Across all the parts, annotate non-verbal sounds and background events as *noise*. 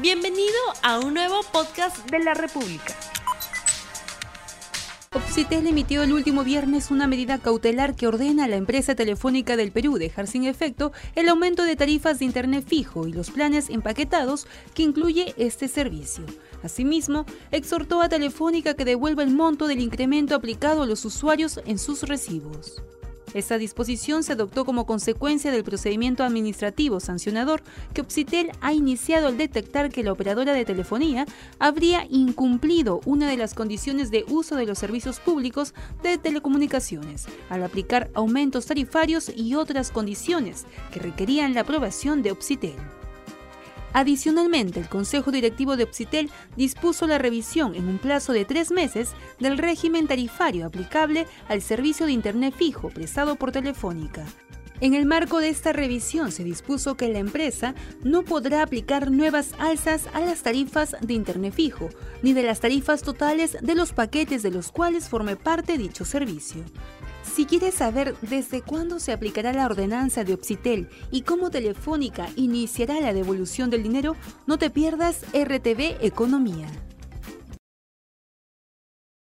Bienvenido a un nuevo podcast de la República. Opsitel emitió el último viernes una medida cautelar que ordena a la empresa telefónica del Perú dejar sin efecto el aumento de tarifas de Internet fijo y los planes empaquetados que incluye este servicio. Asimismo, exhortó a Telefónica que devuelva el monto del incremento aplicado a los usuarios en sus recibos. Esta disposición se adoptó como consecuencia del procedimiento administrativo sancionador que Opsitel ha iniciado al detectar que la operadora de telefonía habría incumplido una de las condiciones de uso de los servicios públicos de telecomunicaciones al aplicar aumentos tarifarios y otras condiciones que requerían la aprobación de Opsitel. Adicionalmente, el Consejo Directivo de Opsitel dispuso la revisión en un plazo de tres meses del régimen tarifario aplicable al servicio de Internet fijo prestado por Telefónica. En el marco de esta revisión se dispuso que la empresa no podrá aplicar nuevas alzas a las tarifas de Internet fijo, ni de las tarifas totales de los paquetes de los cuales forme parte dicho servicio. Si quieres saber desde cuándo se aplicará la ordenanza de Opsitel y cómo Telefónica iniciará la devolución del dinero, no te pierdas RTV Economía.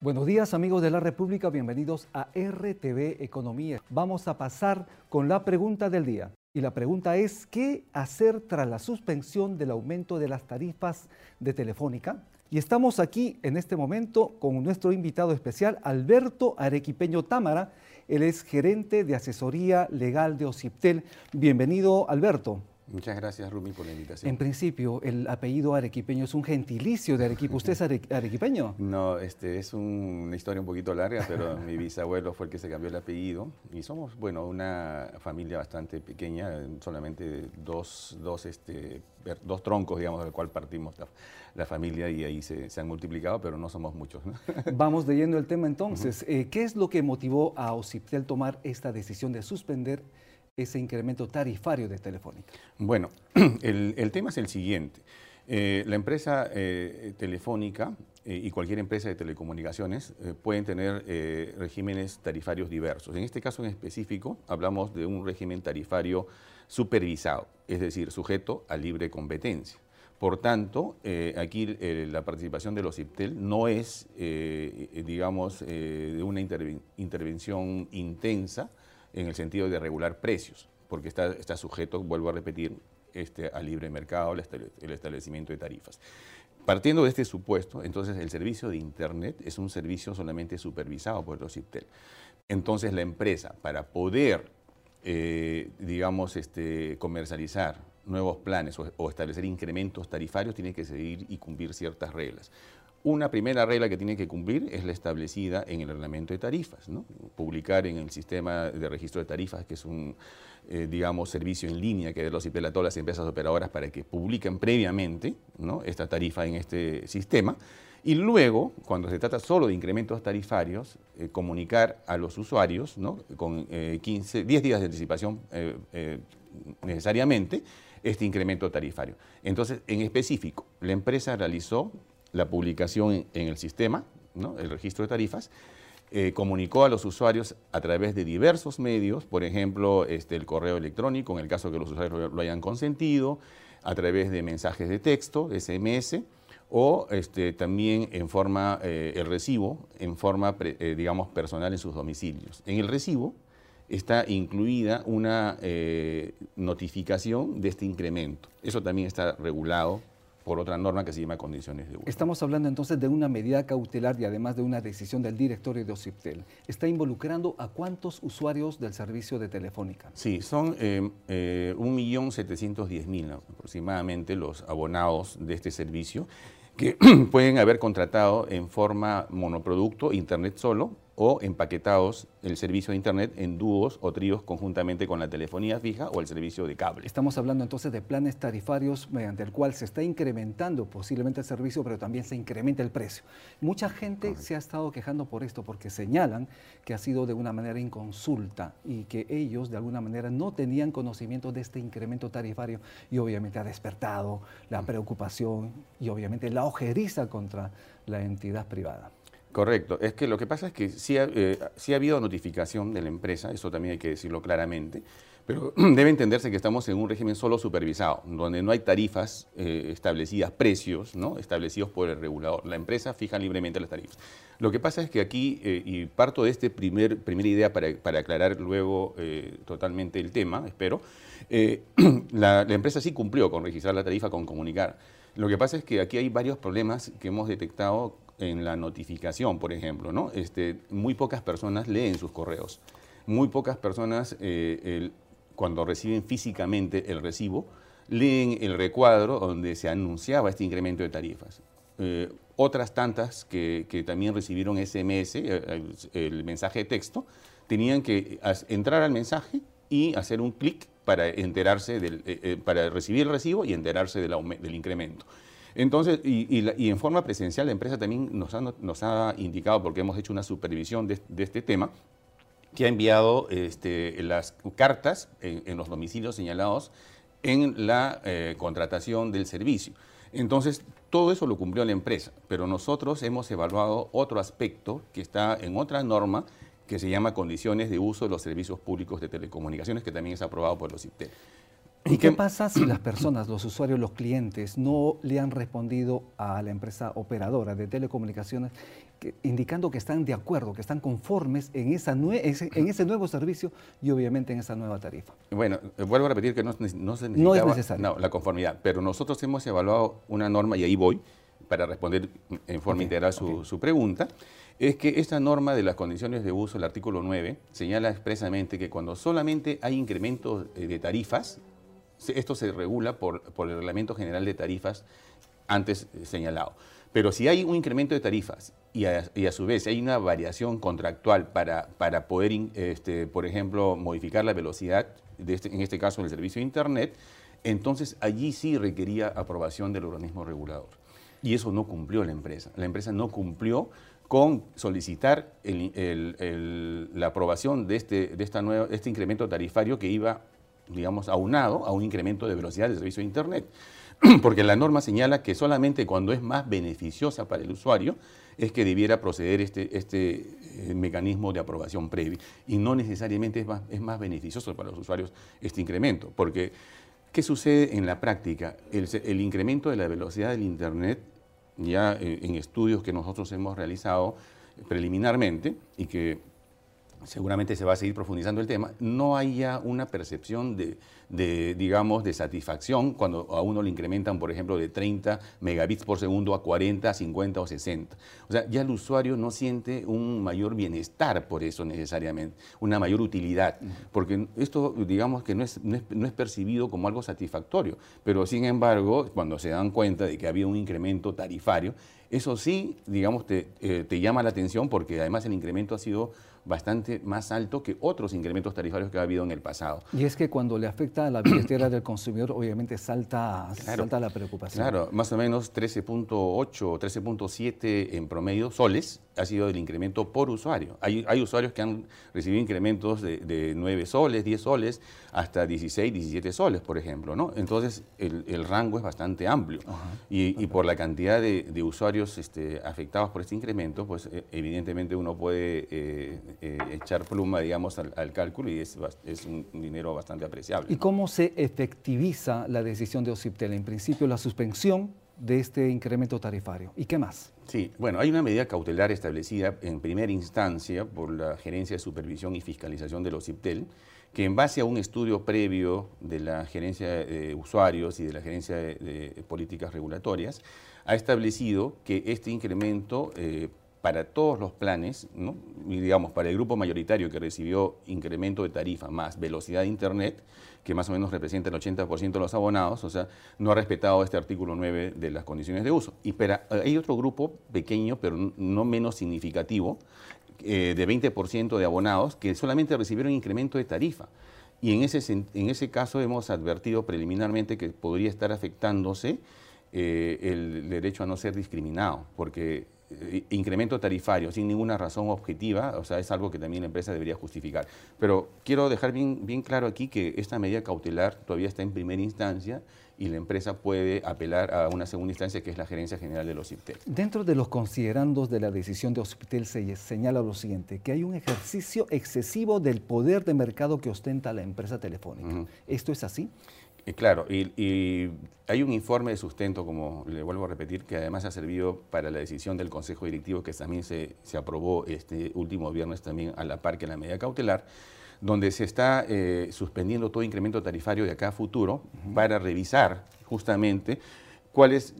Buenos días amigos de la República, bienvenidos a RTV Economía. Vamos a pasar con la pregunta del día. Y la pregunta es, ¿qué hacer tras la suspensión del aumento de las tarifas de Telefónica? Y estamos aquí en este momento con nuestro invitado especial, Alberto Arequipeño Támara. Él es gerente de asesoría legal de OCIPTEL. Bienvenido, Alberto. Muchas gracias, Rumi, por la invitación. En principio, el apellido arequipeño es un gentilicio de Arequipa. ¿Usted es arequipeño? *laughs* No, este, es una historia un poquito larga, pero *laughs* mi bisabuelo fue el que se cambió el apellido. Y somos, bueno, una familia bastante pequeña, solamente dos, dos, este, dos troncos, digamos, del cual partimos la, familia y ahí se, han multiplicado, pero no somos muchos. *laughs* Vamos leyendo el tema entonces. Eh, ¿Qué es lo que motivó a OCIPTEL tomar esta decisión de suspender ese incremento tarifario de Telefónica? Bueno, *clears throat* el, tema es el siguiente. Eh, la empresa eh, telefónica eh, y cualquier empresa de telecomunicaciones pueden tener regímenes tarifarios diversos. En este caso en específico hablamos de un régimen tarifario supervisado, es decir, sujeto a libre competencia. Por tanto, aquí la participación de los IPTEL no es, digamos, de una intervención intensa, en el sentido de regular precios, porque está, está sujeto, vuelvo a repetir, este, al libre mercado, el establecimiento de tarifas. Partiendo de este supuesto, entonces el servicio de Internet es un servicio solamente supervisado por los IPTEL. Entonces la empresa, para poder, eh, digamos, este, comercializar nuevos planes o, o, establecer incrementos tarifarios, tiene que seguir y cumplir ciertas reglas. Una primera regla que tiene que cumplir es la establecida en el reglamento de tarifas, ¿no? publicar en el sistema de registro de tarifas, que es un, eh, digamos, servicio en línea que de los IPEL a todas las empresas operadoras para que publiquen previamente esta tarifa en este sistema. Y luego, cuando se trata solo de incrementos tarifarios, eh, comunicar a los usuarios con 15, eh, 10 días de anticipación necesariamente este incremento tarifario. Entonces, en específico, la empresa realizó la publicación en, el sistema, ¿no? el registro de tarifas, eh, comunicó a los usuarios a través de diversos medios, por ejemplo, este, el correo electrónico, en el caso que los usuarios lo, hayan consentido, a través de mensajes de texto, SMS, o este, también en forma, eh, el recibo, en forma, eh, digamos, personal en sus domicilios. En el recibo está incluida una notificación de este incremento. Eso también está regulado por otra norma que se llama condiciones de uso. Estamos hablando entonces de una medida cautelar y además de una decisión del directorio de OCIPTEL. ¿Está involucrando a cuántos usuarios del servicio de Telefónica? Sí, son eh, eh, 1.710.000 aproximadamente los abonados de este servicio que *clears throat* pueden haber contratado en forma monoproducto, Internet solo, o empaquetados el servicio de Internet en dúos o tríos conjuntamente con la telefonía fija o el servicio de cable. Estamos hablando entonces de planes tarifarios mediante el cual se está incrementando posiblemente el servicio, pero también se incrementa el precio. Mucha gente se ha estado quejando por esto porque señalan que ha sido de una manera inconsulta y que ellos de alguna manera no tenían conocimiento de este incremento tarifario y obviamente ha despertado la preocupación y obviamente la ojeriza contra la entidad privada. Correcto. Es que lo que pasa es que sí ha, eh, sí ha habido notificación de la empresa, eso también hay que decirlo claramente, pero *clears throat* debe entenderse que estamos en un régimen solo supervisado, donde no hay tarifas eh, establecidas, precios ¿no? establecidos por el regulador. La empresa fija libremente las tarifas. Lo que pasa es que aquí, eh, y parto de esta primer, primera idea para, para aclarar luego totalmente el tema, espero, *clears throat* la empresa sí cumplió con registrar la tarifa, con comunicar. Lo que pasa es que aquí hay varios problemas que hemos detectado en la notificación, por ejemplo. ¿no? Este, muy pocas personas leen sus correos. Muy pocas personas eh, el, cuando reciben físicamente el recibo, leen el recuadro donde se anunciaba este incremento de tarifas. Eh, otras tantas que, que, también recibieron SMS, eh, el, el, mensaje de texto, tenían que entrar al mensaje y hacer un clic para enterarse del, eh, eh, para recibir el recibo y enterarse del, del incremento. Entonces, y, y, en forma presencial, la empresa también nos ha, indicado, porque hemos hecho una supervisión de, este tema, que ha enviado este, las cartas en, los domicilios señalados en la eh, contratación del servicio. Entonces, todo eso lo cumplió la empresa, pero nosotros hemos evaluado otro aspecto que está en otra norma que se llama Condiciones de Uso de los Servicios Públicos de Telecomunicaciones, que también es aprobado por los IPTEL. ¿Y qué pasa si las personas, los usuarios, los clientes, no le han respondido a la empresa operadora de telecomunicaciones que, indicando que están de acuerdo, que están conformes en, esa ese, en ese nuevo servicio y obviamente en esa nueva tarifa? Bueno, eh, vuelvo a repetir que no, no se no es necesario. No, la conformidad, pero nosotros hemos evaluado una norma, y ahí voy, para responder en forma okay, integral su, okay. su pregunta, es que esta norma de las condiciones de uso, el artículo 9, señala expresamente que cuando solamente hay incrementos de tarifas, esto se regula por, por el Reglamento General de Tarifas antes señalado. Pero si hay un incremento de tarifas y a, y a su vez hay una variación contractual para, para poder, este, por ejemplo, modificar la velocidad, este, en este caso el servicio de Internet, entonces allí sí requería aprobación del organismo regulador. Y eso no cumplió la empresa. La empresa no cumplió con solicitar la aprobación de este, de esta nueva, este incremento tarifario que iba digamos, aunado a un incremento de velocidad del servicio de Internet. *clears throat* Porque la norma señala que solamente cuando es más beneficiosa para el usuario es que debiera proceder este, este eh, mecanismo de aprobación previa. Y no necesariamente es más, es más beneficioso para los usuarios este incremento. Porque, ¿qué sucede en la práctica? El, incremento de la velocidad del Internet, ya eh, en estudios que nosotros hemos realizado preliminarmente y que seguramente se va a seguir profundizando el tema, no haya una percepción de, de, digamos, de satisfacción cuando a uno le incrementan, por ejemplo, de 30 megabits por segundo a 40, 50 o 60. O sea, ya el usuario no siente un mayor bienestar por eso necesariamente, una mayor utilidad, porque esto, digamos, que no es, no es, no es percibido como algo satisfactorio, pero sin embargo, cuando se dan cuenta de que había un incremento tarifario, eso sí, digamos, te, eh, te llama la atención porque además el incremento ha sido bastante más alto que otros incrementos tarifarios que ha habido en el pasado. Y es que cuando le afecta a la billetera *clears throat* del consumidor, obviamente salta, claro, salta la preocupación. Claro, más o menos 13.8 o 13.7 en promedio soles ha sido el incremento por usuario. Hay, hay usuarios que han recibido incrementos de, de, 9 soles, 10 soles, hasta 16, 17 soles, por ejemplo. ¿no? Entonces, el, el rango es bastante amplio. Y, y, por la cantidad de, de usuarios este, afectados por este incremento, pues eh, evidentemente uno puede eh, eh, echar pluma, digamos, al, al cálculo y es, es, un dinero bastante apreciable. ¿Y cómo se efectiviza la decisión de OCIPTEL? En principio, la suspensión de este incremento tarifario. ¿Y qué más? Sí, bueno, hay una medida cautelar establecida en primera instancia por la Gerencia de Supervisión y Fiscalización de los CIPTEL, que en base a un estudio previo de la Gerencia de Usuarios y de la Gerencia de, de Políticas Regulatorias, ha establecido que este incremento eh, para todos los planes, ¿no? digamos, para el grupo mayoritario que recibió incremento de tarifa más velocidad de Internet, que más o menos representa el 80% de los abonados, o sea, no ha respetado este artículo 9 de las condiciones de uso. Y para, hay otro grupo pequeño, pero no menos significativo, eh, de 20% de abonados que solamente recibieron incremento de tarifa. Y en ese, en ese caso hemos advertido preliminarmente que podría estar afectándose eh, el derecho a no ser discriminado, porque eh, incremento tarifario sin ninguna razón objetiva, o sea, es algo que también la empresa debería justificar. Pero quiero dejar bien, bien claro aquí que esta medida cautelar todavía está en primera instancia y la empresa puede apelar a una segunda instancia que es la gerencia general de los OCIPTEL. Dentro de los considerandos de la decisión de OCIPTEL se señala lo siguiente, que hay un ejercicio excesivo del poder de mercado que ostenta la empresa telefónica. ¿Esto es así? Claro, y, hay un informe de sustento, como le vuelvo a repetir, que además ha servido para la decisión del Consejo Directivo, que también se, aprobó este último viernes también a la par que la medida cautelar, donde se está eh, suspendiendo todo incremento tarifario de acá a futuro para revisar justamente cuáles,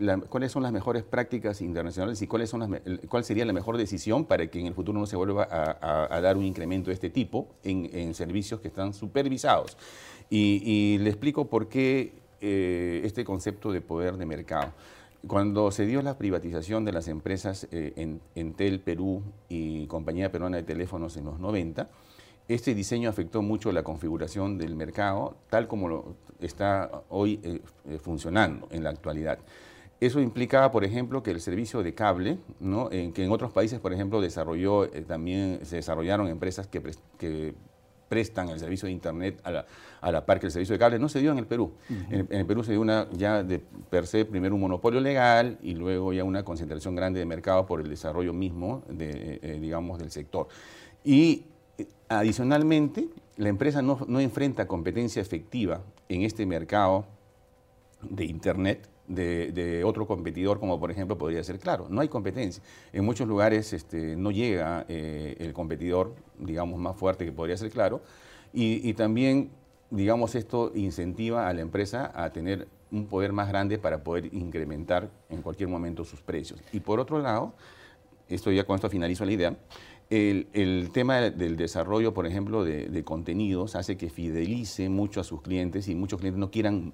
son las mejores prácticas internacionales y cuáles son cuál sería la mejor decisión para que en el futuro no se vuelva a, dar un incremento de este tipo en, servicios que están supervisados. Y, le explico por qué eh, este concepto de poder de mercado. Cuando se dio la privatización de las empresas eh, en, Entel Perú y Compañía Peruana de Teléfonos en los 90, este diseño afectó mucho la configuración del mercado, tal como lo está hoy eh, eh, funcionando en la actualidad. Eso implicaba, por ejemplo, que el servicio de cable, ¿no? en, que en otros países, por ejemplo, desarrolló, eh, también se desarrollaron empresas que, prestan el servicio de Internet a la, a la, par que el servicio de cable, no se dio en el Perú. en, el Perú se dio una, ya de per se, primero un monopolio legal y luego ya una concentración grande de mercado por el desarrollo mismo, de, digamos, del sector. Y Adicionalmente, la empresa no, enfrenta competencia efectiva en este mercado de Internet de, otro competidor, como por ejemplo podría ser Claro. No hay competencia. En muchos lugares este, no llega eh, el competidor, digamos, más fuerte que podría ser Claro. Y, también, digamos, esto incentiva a la empresa a tener un poder más grande para poder incrementar en cualquier momento sus precios. Y por otro lado, esto ya con esto finalizo la idea, el, tema del desarrollo, por ejemplo, de, contenidos hace que fidelice mucho a sus clientes y muchos clientes no quieran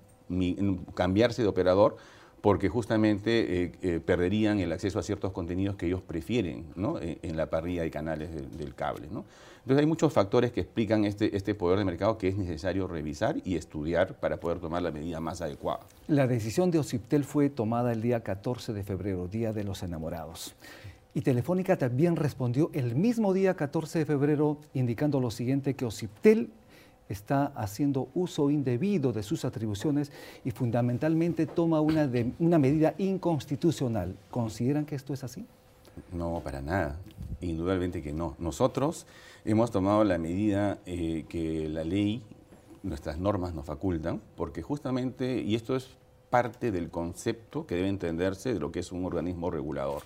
cambiarse de operador porque justamente eh, eh, perderían el acceso a ciertos contenidos que ellos prefieren eh, en, la parrilla de canales del cable. Entonces hay muchos factores que explican este, este poder de mercado que es necesario revisar y estudiar para poder tomar la medida más adecuada. La decisión de Ociptel fue tomada el día 14 de febrero, Día de los Enamorados. Y Telefónica también respondió el mismo día 14 de febrero indicando lo siguiente, que Ociptel está haciendo uso indebido de sus atribuciones y fundamentalmente toma una, de, una medida inconstitucional. ¿Consideran que esto es así? No, para nada. Indudablemente que no. Nosotros hemos tomado la medida eh, que la ley, nuestras normas nos facultan, porque justamente, y esto es parte del concepto que debe entenderse de lo que es un organismo regulador.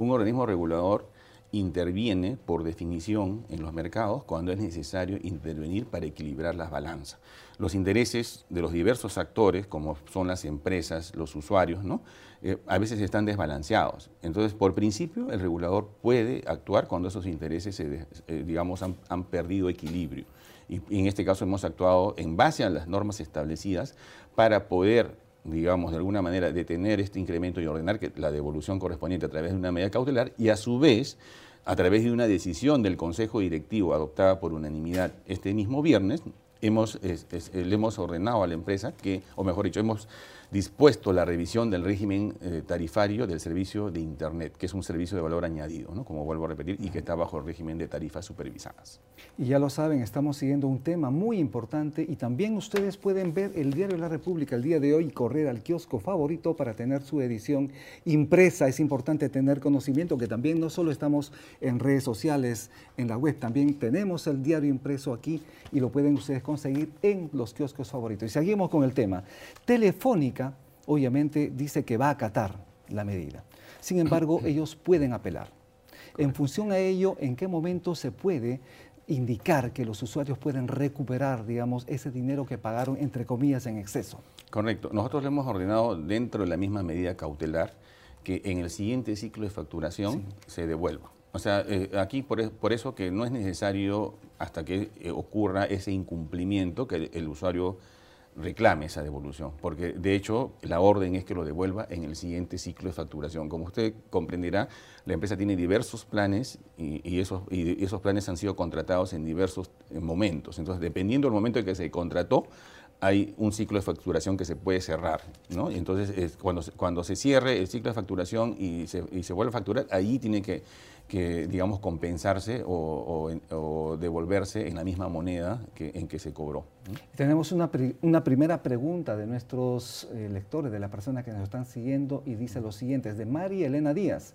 Un organismo regulador interviene por definición en los mercados cuando es necesario intervenir para equilibrar las balanzas. Los intereses de los diversos actores, como son las empresas, los usuarios, ¿no? Eh, a veces están desbalanceados. Entonces, por principio, el regulador puede actuar cuando esos intereses, eh, digamos, han, perdido equilibrio. Y en este caso hemos actuado en base a las normas establecidas para poder digamos, de alguna manera detener este incremento y ordenar que la devolución correspondiente a través de una medida cautelar y a su vez, a través de una decisión del Consejo Directivo adoptada por unanimidad este mismo viernes, hemos, le hemos ordenado a la empresa que, o mejor dicho, hemos dispuesto la revisión del régimen eh, tarifario del servicio de Internet, que es un servicio de valor añadido, ¿no? como vuelvo a repetir, y que está bajo el régimen de tarifas supervisadas. Y ya lo saben, estamos siguiendo un tema muy importante y también ustedes pueden ver el Diario la República el día de hoy y correr al kiosco favorito para tener su edición impresa. Es importante tener conocimiento que también no solo estamos en redes sociales, en la web, también tenemos el diario impreso aquí y lo pueden ustedes conseguir en los kioscos favoritos. Y seguimos con el tema. Telefónica obviamente dice que va a acatar la medida. Sin embargo, *clears throat* ellos pueden apelar. En función a ello, ¿en qué momento se puede indicar que los usuarios pueden recuperar, digamos, ese dinero que pagaron, entre comillas, en exceso? Correcto. Nosotros le hemos ordenado dentro de la misma medida cautelar que en el siguiente ciclo de facturación se devuelva. O sea, eh, aquí por, por, eso que no es necesario hasta que eh, ocurra ese incumplimiento que el usuario reclame esa devolución, porque de hecho la orden es que lo devuelva en el siguiente ciclo de facturación. Como usted comprenderá, la empresa tiene diversos planes y, esos, planes han sido contratados en diversos momentos. Entonces, dependiendo del momento en que se contrató, hay un ciclo de facturación que se puede cerrar, ¿no? entonces, es cuando, cuando se cierre el ciclo de facturación y se, y se vuelve a facturar, ahí tiene que, que digamos, compensarse o, o, devolverse en la misma moneda que, en que se cobró. Tenemos una, una, primera pregunta de nuestros eh, lectores, de la persona que nos están siguiendo, y dice lo siguiente, es de Mari Elena Díaz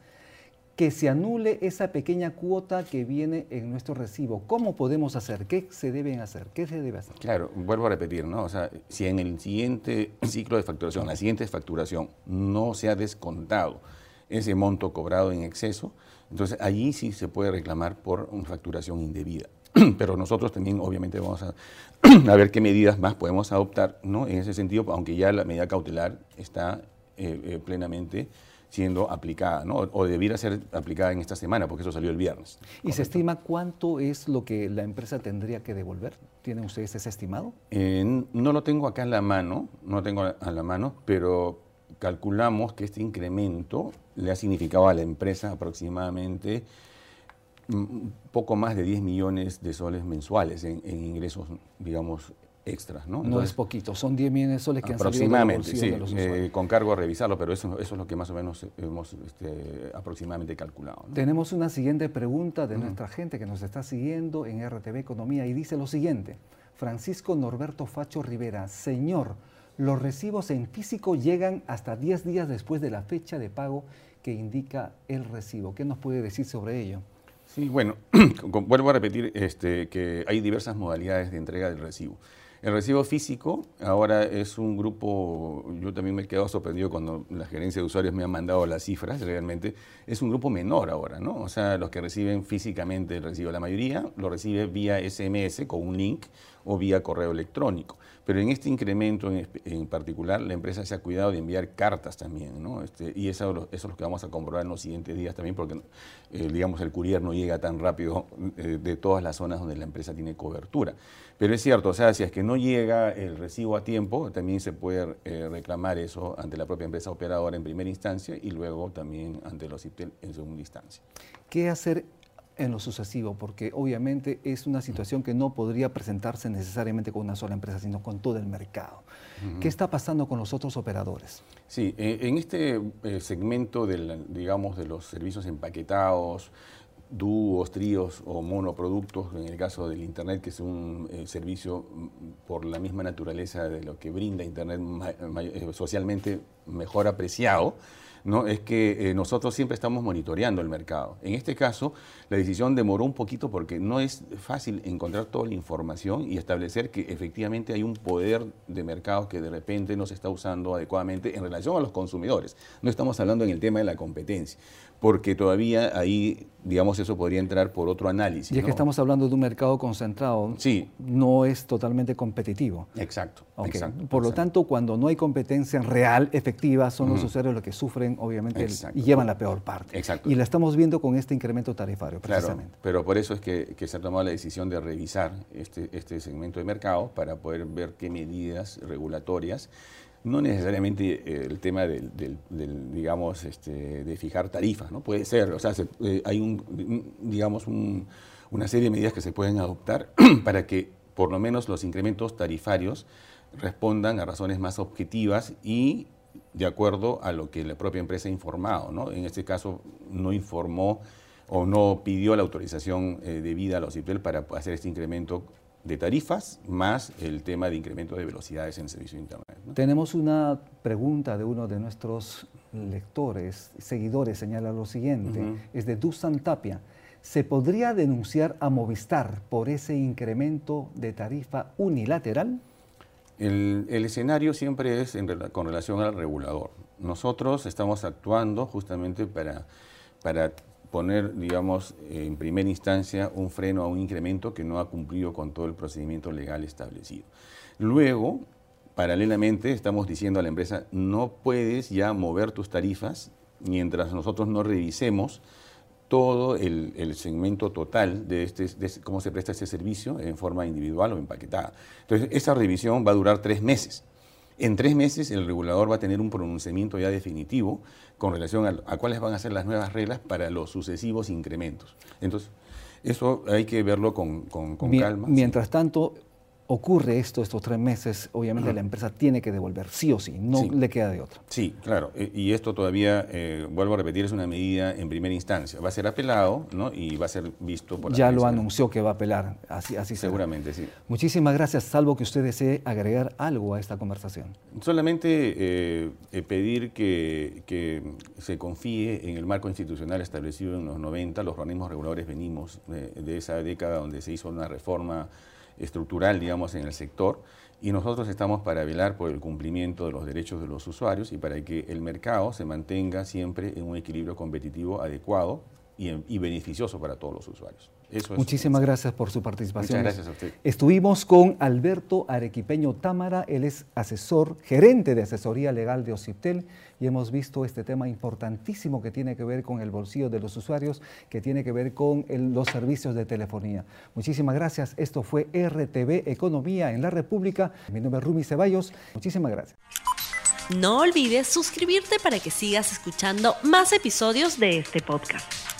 que se anule esa pequeña cuota que viene en nuestro recibo. ¿Cómo podemos hacer? ¿Qué se debe hacer? ¿Qué se debe hacer? Claro, vuelvo a repetir, ¿no? O sea, si en el siguiente ciclo de facturación, la siguiente facturación, no se ha descontado ese monto cobrado en exceso, entonces allí sí se puede reclamar por una facturación indebida. *clears throat* Pero nosotros también obviamente vamos a, *clears throat* a, ver qué medidas más podemos adoptar, ¿no? En ese sentido, aunque ya la medida cautelar está eh, eh, plenamente siendo aplicada, ¿no? o debiera ser aplicada en esta semana, porque eso salió el viernes. ¿Y se estima cuánto es lo que la empresa tendría que devolver? ¿Tienen ustedes ese estimado? Eh, no lo tengo acá en la mano, no lo tengo a la mano, pero calculamos que este incremento le ha significado a la empresa aproximadamente mm, poco más de 10 millones de soles mensuales en, en ingresos, digamos, extras. No, no es poquito, son 10 millones de soles que han salido Aproximadamente, sí, eh, con cargo a revisarlo, pero eso, eso es lo que más o menos hemos este, aproximadamente calculado. Tenemos una siguiente pregunta de nuestra gente que nos está siguiendo en RTV Economía y dice lo siguiente. Francisco Norberto Facho Rivera, señor, los recibos en físico llegan hasta 10 días después de la fecha de pago que indica el recibo. ¿Qué nos puede decir sobre ello? Sí, bueno, *clears throat* vuelvo a repetir este, que hay diversas modalidades de entrega del recibo. El recibo físico ahora es un grupo, yo también me he quedado sorprendido cuando la gerencia de usuarios me ha mandado las cifras, realmente es un grupo menor ahora, ¿no? O sea, los que reciben físicamente el recibo, la mayoría lo recibe vía SMS con un link o vía correo electrónico. Pero en este incremento en, particular, la empresa se ha cuidado de enviar cartas también, ¿no? Este, y eso, es lo que vamos a comprobar en los siguientes días también, porque, eh, digamos, el courier no llega tan rápido eh, de todas las zonas donde la empresa tiene cobertura. Pero es cierto, o sea, si es que no llega el recibo a tiempo, también se puede eh, reclamar eso ante la propia empresa operadora en primera instancia y luego también ante los IPTEL en segunda instancia. ¿Qué hacer en lo sucesivo, porque obviamente es una situación que no podría presentarse necesariamente con una sola empresa, sino con todo el mercado. ¿Qué está pasando con los otros operadores? Sí, eh, en este eh, segmento del, digamos, de los servicios empaquetados, dúos, tríos o monoproductos, en el caso del Internet, que es un eh, servicio mm, por la misma naturaleza de lo que brinda Internet socialmente mejor apreciado, ¿no? es que eh, nosotros siempre estamos monitoreando el mercado. En este caso, la decisión demoró un poquito porque no es fácil encontrar toda la información y establecer que efectivamente hay un poder de mercado que de repente no se está usando adecuadamente en relación a los consumidores. No estamos hablando en el tema de la competencia porque todavía ahí, digamos, eso podría entrar por otro análisis. Y es que estamos hablando de un mercado concentrado, sí. no es totalmente competitivo. Exacto. por lo tanto, cuando no hay competencia real, efectiva, son los usuarios los que sufren, obviamente, y llevan la peor parte. Exacto. Y la estamos viendo con este incremento tarifario, precisamente. Claro, pero por eso es que, se ha tomado la decisión de revisar este, este segmento de mercado para poder ver qué medidas regulatorias no necesariamente eh, el tema del, digamos, este, de fijar tarifas, ¿no? Puede ser, o sea, eh, hay un, digamos, una serie de medidas que se pueden adoptar *clears throat* para que por lo menos los incrementos tarifarios respondan a razones más objetivas y de acuerdo a lo que la propia empresa ha informado, ¿no? En este caso no informó o no pidió la autorización eh, debida a los CIPEL para hacer este incremento de tarifas más el tema de incremento de velocidades en el servicio de Internet. Tenemos una pregunta de uno de nuestros lectores, seguidores, señala lo siguiente, es de Dusan Tapia. ¿Se podría denunciar a Movistar por ese incremento de tarifa unilateral? El, escenario siempre es con relación al regulador. Nosotros estamos actuando justamente para, para poner, digamos, en primera instancia un freno a un incremento que no ha cumplido con todo el procedimiento legal establecido. Luego, paralelamente, estamos diciendo a la empresa, no puedes ya mover tus tarifas mientras nosotros no revisemos todo el, segmento total de, este, de cómo se presta este servicio en forma individual o empaquetada. Entonces, esa revisión va a durar tres meses. En tres meses el regulador va a tener un pronunciamiento ya definitivo con relación a, cuáles van a ser las nuevas reglas para los sucesivos incrementos. Entonces, eso hay que verlo con, calma. Mientras tanto, ocurre esto estos tres meses, obviamente la empresa tiene que devolver, sí o sí, no le queda de otra. Sí, claro, y esto todavía, eh, vuelvo a repetir, es una medida en primera instancia. Va a ser apelado ¿no? y va a ser visto por la Ya lo anunció que va a apelar, así, así Seguramente, sí. Muchísimas gracias, salvo que usted desee agregar algo a esta conversación. Solamente eh, eh, pedir que, que, se confíe en el marco institucional establecido en los 90, los organismos reguladores venimos de esa década donde se hizo una reforma estructural, digamos, en el sector y nosotros estamos para velar por el cumplimiento de los derechos de los usuarios y para que el mercado se mantenga siempre en un equilibrio competitivo adecuado y, beneficioso para todos los usuarios. Muchísimas gracias por su participación. Muchas gracias a usted. Estuvimos con Alberto Arequipeño Támara, él es asesor, gerente de asesoría legal de Ociptel y hemos visto este tema importantísimo que tiene que ver con el bolsillo de los usuarios, que tiene que ver con los servicios de telefonía. Muchísimas gracias. Esto fue RTV Economía en la República. Mi nombre es Rumi Ceballos. Muchísimas gracias. No olvides suscribirte para que sigas escuchando más episodios de este podcast.